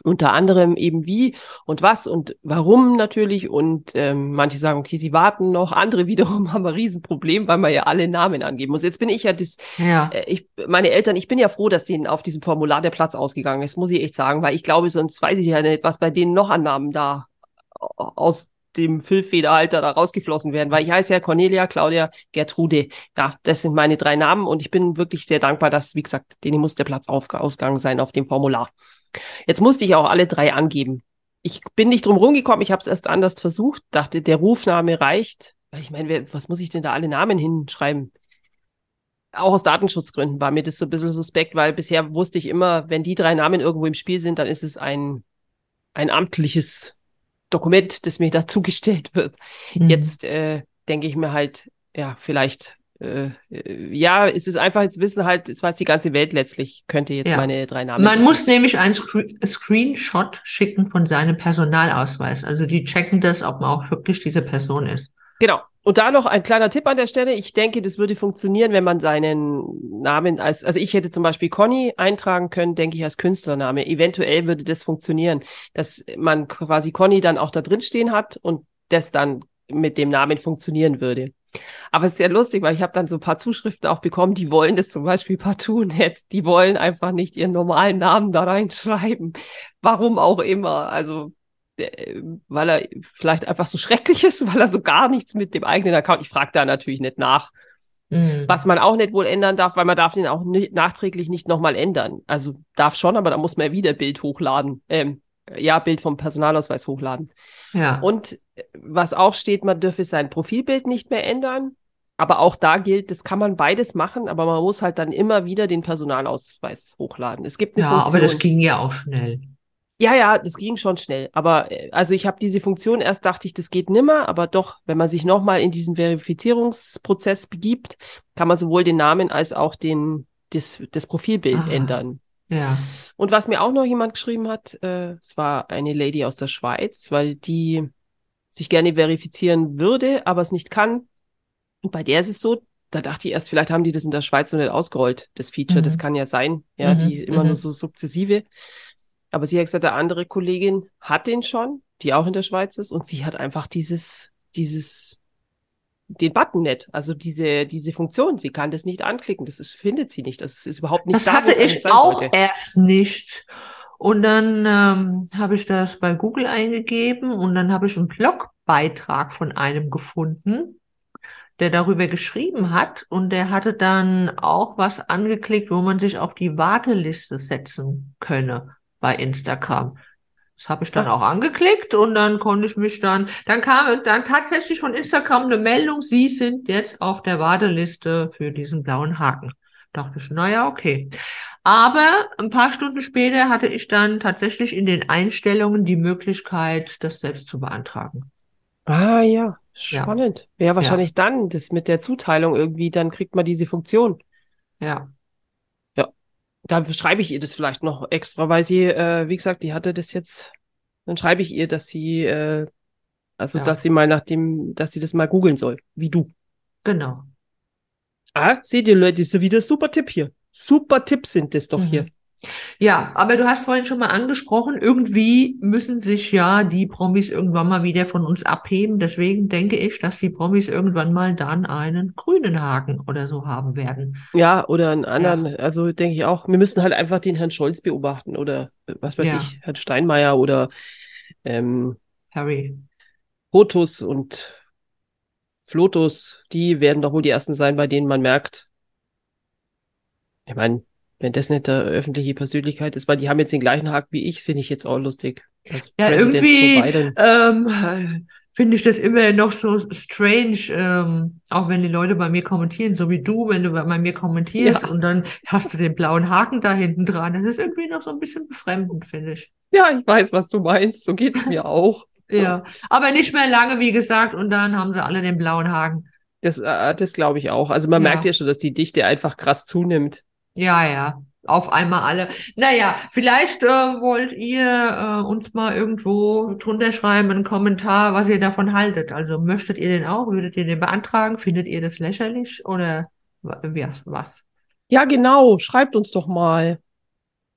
Unter anderem eben wie und was und warum natürlich. Und ähm, manche sagen, okay, sie warten noch. Andere wiederum haben ein Riesenproblem, weil man ja alle Namen angeben muss. Jetzt bin ich ja das, Ja, äh, ich, meine Eltern, ich bin ja froh, dass denen auf diesem Formular der Platz ausgegangen ist, muss ich echt sagen, weil ich glaube, sonst weiß ich ja nicht, was bei denen noch an Namen da aus dem Füllfederhalter da rausgeflossen werden, weil ich heiße ja Cornelia, Claudia, Gertrude. Ja, das sind meine drei Namen und ich bin wirklich sehr dankbar, dass, wie gesagt, denen muss der Platz ausgegangen sein auf dem Formular. Jetzt musste ich auch alle drei angeben. Ich bin nicht drum rumgekommen, ich habe es erst anders versucht, dachte, der Rufname reicht. Ich meine, was muss ich denn da alle Namen hinschreiben? Auch aus Datenschutzgründen war mir das so ein bisschen suspekt, weil bisher wusste ich immer, wenn die drei Namen irgendwo im Spiel sind, dann ist es ein, ein amtliches Dokument, das mir da zugestellt wird. Mhm. Jetzt äh, denke ich mir halt, ja, vielleicht, äh, äh, ja, es ist einfach, jetzt wissen halt, es weiß die ganze Welt letztlich, könnte jetzt Ja. meine drei Namen Man wissen. muss nämlich einen Scre Screenshot schicken von seinem Personalausweis. Also die checken das, ob man auch wirklich diese Person ist. Genau. Und da noch ein kleiner Tipp an der Stelle. Ich denke, das würde funktionieren, wenn man seinen Namen als, also ich hätte zum Beispiel Conny eintragen können, denke ich, als Künstlername. Eventuell würde das funktionieren, dass man quasi Conny dann auch da drin stehen hat und das dann mit dem Namen funktionieren würde. Aber es ist sehr lustig, weil ich habe dann so ein paar Zuschriften auch bekommen, die wollen das zum Beispiel partout nicht. Die wollen einfach nicht ihren normalen Namen da reinschreiben. Warum auch immer. Also weil er vielleicht einfach so schrecklich ist, weil er so gar nichts mit dem eigenen Account. Ich frage da natürlich nicht nach. Mhm. Was man auch nicht wohl ändern darf, weil man darf den auch nicht, nachträglich nicht nochmal ändern. Also darf schon, aber da muss man ja wieder Bild hochladen. Ähm, ja, Bild vom Personalausweis hochladen. Ja. Und äh, was auch steht, man dürfe sein Profilbild nicht mehr ändern. Aber auch da gilt, das kann man beides machen, aber man muss halt dann immer wieder den Personalausweis hochladen. Es gibt eine ja, aber das Funktion. ging ja auch schnell. Ja, ja, das ging schon schnell. Aber äh, also ich habe diese Funktion, erst dachte ich, das geht nimmer, aber doch, wenn man sich nochmal in diesen Verifizierungsprozess begibt, kann man sowohl den Namen als auch den, das, das Profilbild Ah. ändern. Ja. Und was mir auch noch jemand geschrieben hat, äh, es war eine Lady aus der Schweiz, weil die sich gerne verifizieren würde, aber es nicht kann. Und bei der ist es so, da dachte ich erst, vielleicht haben die das in der Schweiz noch nicht ausgerollt, das Feature, das Mhm. kann ja sein, ja, Mhm, die immer mhm. nur so sukzessive. Aber sie hat gesagt, eine andere Kollegin hat den schon, die auch in der Schweiz ist, und sie hat einfach dieses, dieses, den Button nicht, also diese, diese Funktion, sie kann das nicht anklicken, das ist, findet sie nicht, das ist überhaupt nicht Das da, wo hatte ich auch sollte. erst nicht. Und dann ähm, habe ich das bei Google eingegeben und dann habe ich einen Blogbeitrag von einem gefunden, der darüber geschrieben hat. Und der hatte dann auch was angeklickt, wo man sich auf die Warteliste setzen könne bei Instagram. Das habe ich dann Ah. auch angeklickt und dann konnte ich mich dann, dann kam dann tatsächlich von Instagram eine Meldung, Sie sind jetzt auf der Warteliste für diesen blauen Haken. Dachte ich, naja, okay. Aber ein paar Stunden später hatte ich dann tatsächlich in den Einstellungen die Möglichkeit, das selbst zu beantragen. Ah ja, spannend. Ja, wahrscheinlich dann, das mit der Zuteilung irgendwie, dann kriegt man diese Funktion. Ja, Dann schreibe ich ihr das vielleicht noch extra, weil sie, äh, wie gesagt, die hatte das jetzt, dann schreibe ich ihr, dass sie, äh, also Ja. dass sie mal nach dem, dass sie das mal googeln soll, wie du. genau. Ah, seht ihr Leute, ist ja wieder super Tipp hier. Super Tipps sind das doch Mhm. hier. Ja, aber du hast vorhin schon mal angesprochen, irgendwie müssen sich ja die Promis irgendwann mal wieder von uns abheben. Deswegen denke ich, dass die Promis irgendwann mal dann einen grünen Haken oder so haben werden. Ja, oder einen anderen, also denke ich auch, wir müssen halt einfach den Herrn Scholz beobachten oder äh, was weiß Ja. ich, Herrn Steinmeier oder ähm, Harry. Hotus und Flotus, die werden doch wohl die ersten sein, bei denen man merkt, ich meine, wenn das nicht der öffentliche Persönlichkeit ist, weil die haben jetzt den gleichen Haken wie ich, finde ich jetzt auch lustig. Das Ja, Präsident irgendwie, ähm, finde ich das immer noch so strange, ähm, auch wenn die Leute bei mir kommentieren, so wie du, wenn du bei mir kommentierst Ja. und dann hast du den blauen Haken da hinten dran. Das ist irgendwie noch so ein bisschen befremdend, finde ich. Ja, ich weiß, was du meinst. So geht's mir auch. Ja, aber nicht mehr lange, wie gesagt, und dann haben sie alle den blauen Haken. Das, äh, das glaube ich auch. Also man Ja. merkt ja schon, dass die Dichte einfach krass zunimmt. Ja, ja, auf einmal alle. Naja, vielleicht äh, wollt ihr äh, uns mal irgendwo drunter schreiben, einen Kommentar, was ihr davon haltet. Also möchtet ihr den auch? Würdet ihr den beantragen? Findet ihr das lächerlich oder was? Ja, genau. Schreibt uns doch mal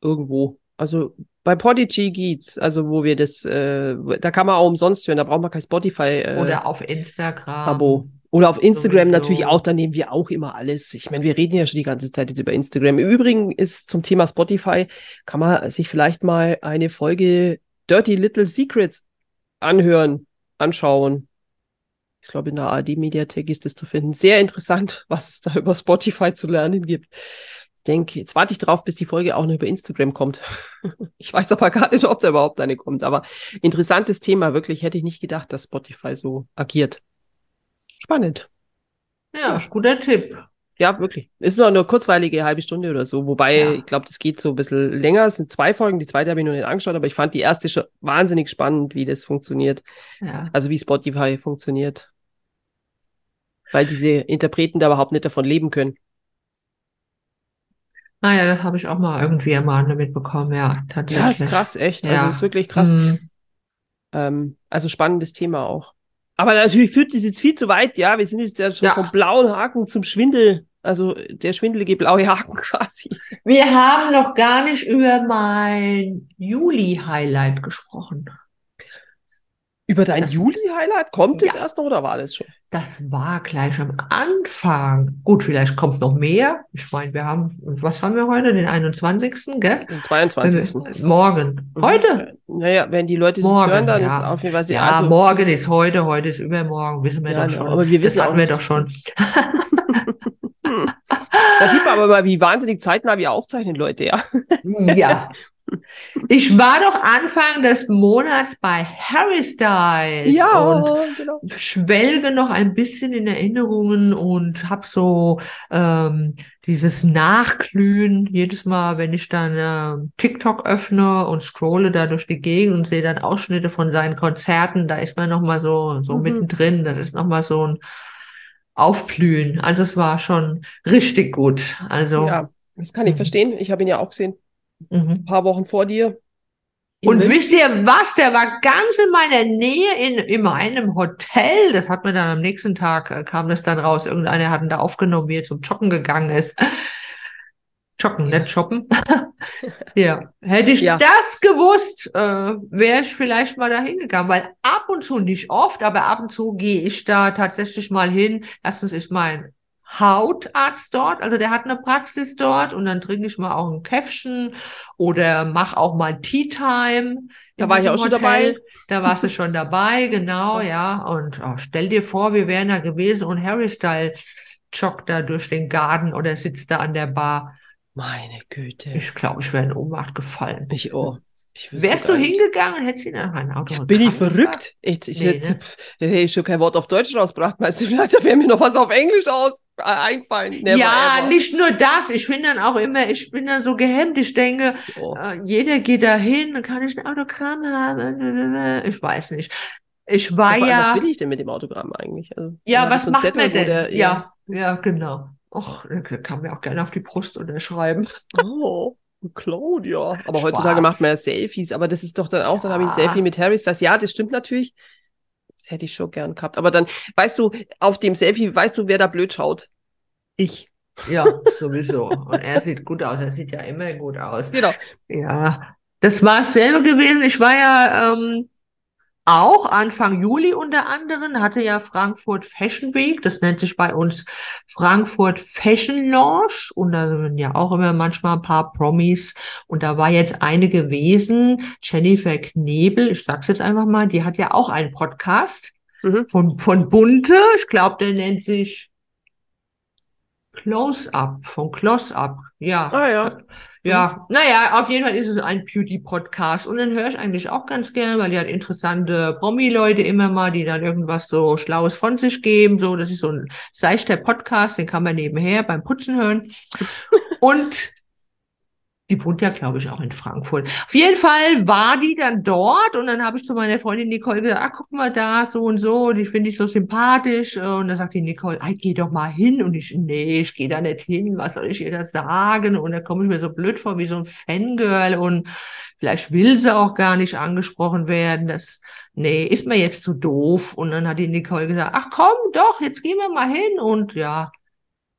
irgendwo. Also bei Podigy geht's, also wo wir das, äh, da kann man auch umsonst hören, da braucht man kein Spotify äh, Oder auf Instagram. Abo. Oder auf Instagram Sowieso. natürlich auch, da nehmen wir auch immer alles. Ich meine, wir reden ja schon die ganze Zeit jetzt über Instagram. Im Übrigen ist zum Thema Spotify, kann man sich vielleicht mal eine Folge Dirty Little Secrets anhören, anschauen. Ich glaube, in der ARD-Mediathek ist das zu finden. Sehr interessant, was es da über Spotify zu lernen gibt. Ich denke, jetzt warte ich drauf, bis die Folge auch noch über Instagram kommt. Ich weiß aber gar nicht, ob da überhaupt eine kommt. Aber interessantes Thema, wirklich. Hätte ich nicht gedacht, dass Spotify so agiert. Spannend. Ja, guter Tipp. Ja, wirklich. Ist nur eine kurzweilige halbe Stunde oder so. Wobei, Ja. ich glaube, das geht so ein bisschen länger. Es sind zwei Folgen. Die zweite habe ich noch nicht angeschaut, aber ich fand die erste schon wahnsinnig spannend, wie das funktioniert. Ja. Also wie Spotify funktioniert. Weil diese Interpreten da überhaupt nicht davon leben können. Naja, das habe ich auch mal irgendwie am Rande mitbekommen, ja, tatsächlich. Ja, ist krass, echt. Also Ja. ist wirklich krass. Mhm. Ähm, also spannendes Thema auch. Aber natürlich führt das jetzt viel zu weit, ja. Wir sind jetzt ja schon Ja. vom blauen Haken zum Schwindel. Also der schwindelige blaue Haken quasi. Wir haben noch gar nicht über mein Juli-Highlight gesprochen. Über dein Das- Juli-Highlight? Kommt es Ja. erst noch oder war das schon? Das war gleich am Anfang. Gut, vielleicht kommt noch mehr. Ich meine, wir haben, was haben wir heute? Den 21., gell? Den 22. Wenn wir- Morgen. Mhm. Heute? Naja, wenn die Leute das Morgen, hören, dann ja. ist auf jeden Fall sehr, Ja, also, morgen ist heute, heute ist übermorgen, wissen wir Ja, doch genau, schon. aber wir wissen das hatten wir doch schon. da sieht man aber mal, wie wahnsinnig zeitnah wir aufzeichnen, Leute, ja. Ja. Ich war doch Anfang des Monats bei Harry Styles und genau. schwelge noch ein bisschen in Erinnerungen und habe so ähm, dieses Nachglühen jedes Mal, wenn ich dann ähm, TikTok öffne und scrolle da durch die Gegend und sehe dann Ausschnitte von seinen Konzerten, da ist man noch mal so so Mhm. mittendrin, das ist noch mal so ein Aufblühen. Also es war schon richtig gut. Also Ja, das kann ich verstehen. Ich habe ihn ja auch gesehen, mhm. ein paar Wochen vor dir. Und München. wisst ihr was? Der war ganz in meiner Nähe in, in meinem Hotel. Das hat mir dann am nächsten Tag, äh, kam das dann raus. Irgendeiner hat ihn da aufgenommen, wie er zum Joggen gegangen ist. Joggen, Ja. nicht shoppen. Ja, hätte ich Ja. das gewusst, äh, wäre ich vielleicht mal da hingegangen, weil ab und zu, nicht oft, aber ab und zu gehe ich da tatsächlich mal hin. Erstens ist mein Hautarzt dort, also der hat eine Praxis dort und dann trinke ich mal auch ein Käffchen oder mache auch mal Tea Time. Da war ich auch schon Hotel. dabei. Da warst du schon dabei, genau, ja. Und oh, stell dir vor, wir wären da gewesen und Harry Style joggt da durch den Garten oder sitzt da an der Bar. Meine Güte. Ich glaube, ich wäre in Ohnmacht gefallen. Ich, oh. Wärst du hingegangen und hättest ihn nach einem Auto Bin ich verrückt? Ich, ich Nee, hätte, ne? hätte schon kein Wort auf Deutsch rausgebracht. Meinst du, vielleicht wäre mir noch was auf Englisch aus, äh, eingefallen? Never Ja, ever. nicht nur das. Ich finde dann auch immer, ich bin dann so gehemmt. Ich denke, Oh. äh, jeder geht da hin, kann ich ein Autogramm haben. Ich weiß nicht. Ich war Ja, ja. was will ich denn mit dem Autogramm eigentlich? Also, Ja, was so macht Zettel, man denn? der- ja, ja, genau. Och, der kann mir auch gerne auf die Brust unterschreiben. Oh, Claudia. Aber Spaß. heutzutage macht man ja Selfies, aber das ist doch dann auch, dann habe ich ein. Selfie mit Harry Styles. Ja, das stimmt natürlich. Das hätte ich schon gern gehabt. Aber dann, weißt du, auf dem Selfie, weißt du, wer da blöd schaut? Ich. Ja, sowieso. Und er sieht gut aus. Er sieht ja immer gut aus. Genau. Ja, das war dasselbe gewesen. Ich war ja ähm, auch Anfang Juli unter anderem, hatte ja Frankfurt Fashion Week. Das nennt sich bei uns Frankfurt Fashion Launch. Und da sind ja auch immer manchmal ein paar Promis. Und da war jetzt eine gewesen, Jennifer Knebel. Ich sag's jetzt einfach mal, die hat ja auch einen Podcast Mhm. von, von Bunte. Ich glaube, der nennt sich Close Up, von Close Up. Ja. Ah, ja. Ja, naja, auf jeden Fall ist es ein Beauty-Podcast. Und dann höre ich eigentlich auch ganz gern, weil die hat interessante Promi-Leute immer mal, die dann irgendwas so Schlaues von sich geben. So, das ist so ein seichter Podcast, den kann man nebenher beim Putzen hören. Und die wohnt ja, glaube ich, auch in Frankfurt. Auf jeden Fall war die dann dort und dann habe ich zu meiner Freundin Nicole gesagt, ah, guck mal da, so und so, die finde ich so sympathisch. Und dann sagt die Nicole, ah, geh doch mal hin. Und ich, nee, ich gehe da nicht hin, was soll ich ihr da sagen? Und dann komme ich mir so blöd vor wie so ein Fangirl und vielleicht will sie auch gar nicht angesprochen werden. Das, nee, ist mir jetzt zu doof. Und dann hat die Nicole gesagt, ach komm doch, jetzt gehen wir mal hin. Und ja,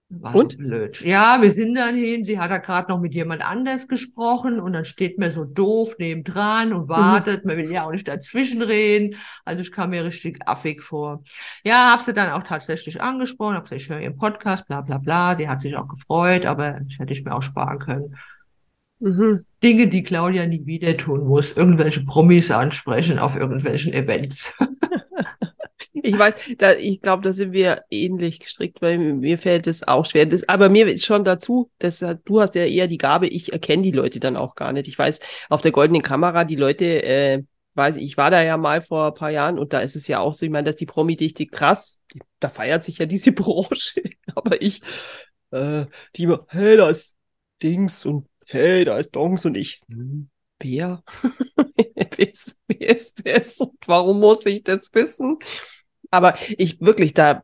war Und? so blöd. Ja, wir sind dann hin. Sie hat da gerade noch mit jemand anders gesprochen und dann steht mir so doof nebendran und wartet. Man will ja auch nicht dazwischen reden. Also ich kam mir richtig affig vor. Ja, habe sie dann auch tatsächlich angesprochen. Hab gesagt, ich höre ihren Podcast, bla bla bla. Die hat sich auch gefreut, aber das hätte ich mir auch sparen können. Mhm. Dinge, die Claudia nie wieder tun muss. Irgendwelche Promis ansprechen auf irgendwelchen Events. Ich weiß, da, ich glaube, da sind wir ähnlich gestrickt, weil mir fällt es auch schwer. Das, aber mir ist schon dazu, dass du hast ja eher die Gabe, ich erkenne die Leute dann auch gar nicht. Ich weiß, auf der goldenen Kamera, die Leute, äh, weiß ich, ich war da ja mal vor ein paar Jahren und da ist es ja auch so, ich meine, dass die Promi-Dichte krass, da feiert sich ja diese Branche, aber ich, äh, die immer, hey, da ist Dings und hey, da ist Dongs und ich, hm, wer? wer, ist, wer ist das und warum muss ich das wissen? Aber ich wirklich, da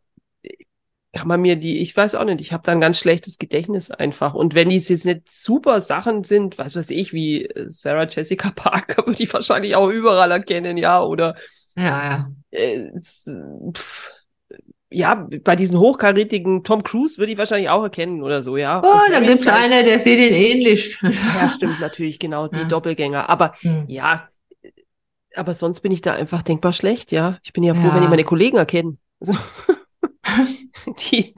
kann man mir die, ich weiß auch nicht, ich habe da ein ganz schlechtes Gedächtnis einfach. Und wenn die jetzt nicht super Sachen sind, was weiß ich, wie Sarah Jessica Parker, würde ich wahrscheinlich auch überall erkennen, ja, oder Ja, ja. äh, pff, ja, bei diesen hochkarätigen Tom Cruise würde ich wahrscheinlich auch erkennen oder so, ja. Oh, da gibt's einer, der sieht ihn ähnlich. Ja, stimmt natürlich, genau, die Ja. Doppelgänger. Aber Hm. ja, aber sonst bin ich da einfach denkbar schlecht, ja. Ich bin ja froh, Ja. wenn ich meine Kollegen erkenne. Also, die,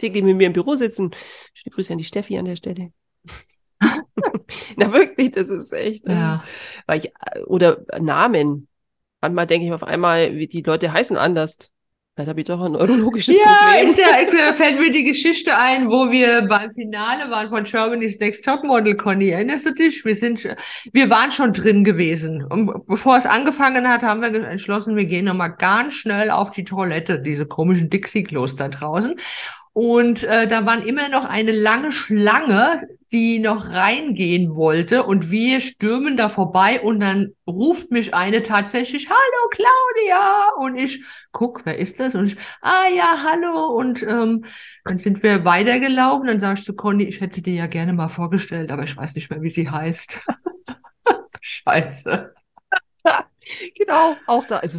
die mit mir im Büro sitzen. Schöne Grüße an die Steffi an der Stelle. Na wirklich, das ist echt. ähm, Ja. Weil ich, oder Namen. Manchmal denke ich auf einmal, wie die Leute heißen anders. Vielleicht habe ich doch ein neurologisches Ja, Problem. ist ja, da fällt mir die Geschichte ein, wo wir beim Finale waren von Germany's Next Topmodel, Conny. Erinnerst du dich? Wir sind, wir waren schon drin gewesen. Und bevor es angefangen hat, haben wir entschlossen, wir gehen nochmal ganz schnell auf die Toilette, diese komischen Dixie-Klos da draußen. Und äh, da waren immer noch eine lange Schlange, die noch reingehen wollte. Und wir stürmen da vorbei und dann ruft mich eine tatsächlich, Hallo Claudia! Und ich guck, wer ist das? Und ich, ah ja, hallo. Und ähm, dann sind wir weitergelaufen. Dann sag ich zu Conny, ich hätte sie dir ja gerne mal vorgestellt, aber ich weiß nicht mehr, wie sie heißt. Scheiße. Genau, auch da. Also,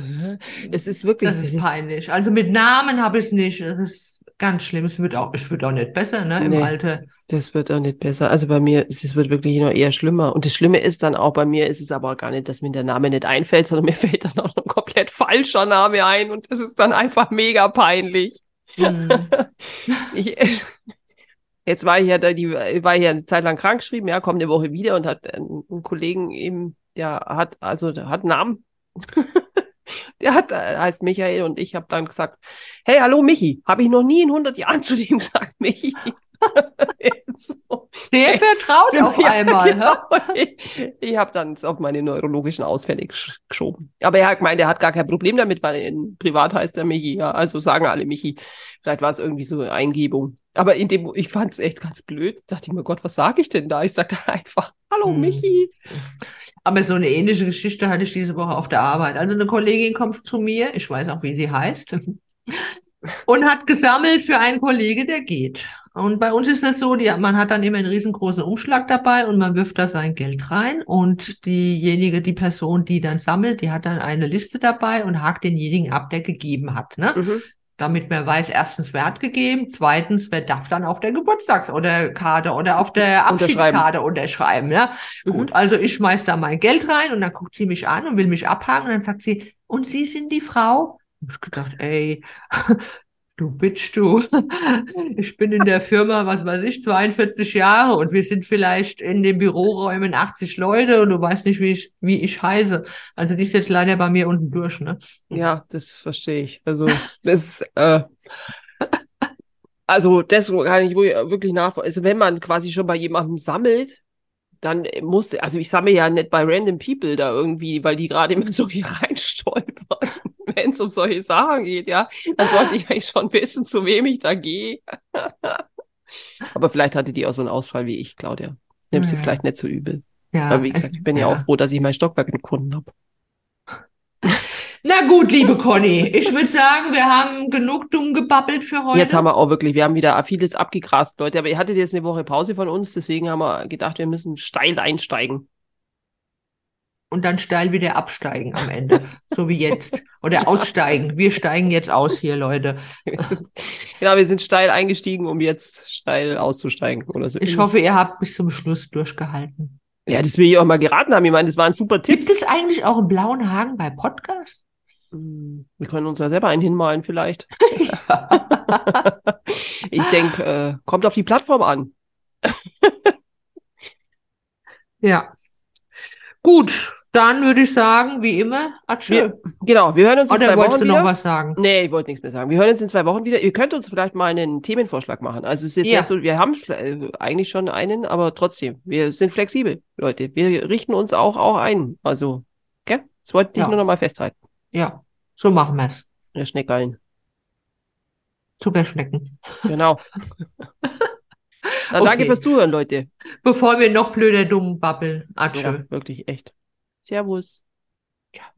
es ist wirklich, Das ist peinlich. Also mit Namen habe ich es nicht. Das ist ganz schlimm. Es wird auch, es wird auch nicht besser, ne, im Nee. Alter. Das wird auch nicht besser. Also bei mir, das wird wirklich noch eher schlimmer. Und das Schlimme ist dann auch, bei mir ist es aber gar nicht, dass mir der Name nicht einfällt, sondern mir fällt dann auch noch ein komplett falscher Name ein und das ist dann einfach mega peinlich. Hm. Ich, jetzt war ich ja da, die war ich ja eine Zeit lang krankgeschrieben, ja, kommt eine Woche wieder und hat einen, einen Kollegen eben, der hat, also der hat einen Namen. Der hat, äh, heißt Michael und ich habe dann gesagt, hey, hallo Michi. Habe ich noch nie in 100 Jahren zu dem gesagt, Michi. So. Sehr vertraut auf Ja, einmal. hä? genau. Ich, ich habe dann es auf meine neurologischen Ausfälle gesch geschoben. Aber er hat gemeint, er hat gar kein Problem damit, weil in privat heißt er Michi. Ja, also sagen alle Michi. Vielleicht war es irgendwie so eine Eingebung. Aber in dem, ich fand es echt ganz blöd. Dachte ich mir, Gott, was sage ich denn da? Ich sagte einfach, hallo Hm. Michi. Aber so eine ähnliche Geschichte hatte ich diese Woche auf der Arbeit. Also eine Kollegin kommt zu mir, ich weiß auch, wie sie heißt, und hat gesammelt für einen Kollege, der geht. Und bei uns ist das so, die, man hat dann immer einen riesengroßen Umschlag dabei und man wirft da sein Geld rein und diejenige, die Person, die dann sammelt, die hat dann eine Liste dabei und hakt denjenigen ab, der gegeben hat. Ne? Mhm. damit man weiß, erstens, wer hat gegeben, zweitens, wer darf dann auf der Geburtstags- oder Karte oder auf der Unterschreiben. Abschiedskarte unterschreiben. Ja? Mhm. Gut, also ich schmeiß da mein Geld rein und dann guckt sie mich an und will mich abhaken und dann sagt sie, und Sie sind die Frau? Hab ich gedacht, ey, du Bitch, du. Ich bin in der Firma, was weiß ich, 42 Jahre und wir sind vielleicht in den Büroräumen 80 Leute und du weißt nicht, wie ich, wie ich heiße. Also die ist jetzt leider bei mir unten durch, ne? Ja, das verstehe ich. Also, das, äh, also, das kann ich wirklich nachvollziehen. Also, wenn man quasi schon bei jemandem sammelt, dann musste, also ich sammle ja nicht bei random people da irgendwie, weil die gerade immer so hier reinstolpern, wenn es um solche Sachen geht, ja. Dann sollte ich eigentlich schon wissen, zu wem ich da gehe. Aber vielleicht hatte die auch so einen Ausfall wie ich, Claudia. Nimm sie Ja. vielleicht nicht so übel. Ja, Aber wie gesagt, ich bin ja, auch froh, dass ich mein Stockwerk gefunden habe. Na gut, liebe Conny, ich würde sagen, wir haben genug dumm gebabbelt für heute. Jetzt haben wir auch wirklich, wir haben wieder vieles abgegrast, Leute. Aber ihr hattet jetzt eine Woche Pause von uns, deswegen haben wir gedacht, wir müssen steil einsteigen. Und dann steil wieder absteigen am Ende, so wie jetzt. Oder aussteigen. Wir steigen jetzt aus hier, Leute. Genau, wir sind steil eingestiegen, um jetzt steil auszusteigen oder so. Ich hoffe, ihr habt bis zum Schluss durchgehalten. Ja, das will ich auch mal geraten haben. Ich meine, das waren super Gibt Tipps. es eigentlich auch einen blauen Haken bei Podcasts? Hm, Wir können uns ja selber einen hinmalen, vielleicht. Ich denke, äh, kommt auf die Plattform an. Ja. Gut, dann würde ich sagen, wie immer, adieu. Wir, genau, wir hören uns in Oder zwei wolltest Wochen du noch wieder. was sagen? Nee, ich wollte nichts mehr sagen. Wir hören uns in zwei Wochen wieder. Ihr könnt uns vielleicht mal einen Themenvorschlag machen. Also es ist jetzt Ja. nicht so, wir haben äh, eigentlich schon einen, aber trotzdem, wir sind flexibel, Leute. Wir richten uns auch, auch ein. Also, gell? Das wollte ich Ja. nur noch mal festhalten. Ja, so machen wir es. Der Schneckgallen. Zuckerschnecken. Genau. Dann danke Okay. fürs Zuhören, Leute. Bevor wir noch blöder dumm babbeln. Adieu. Ja, wirklich echt. Servus.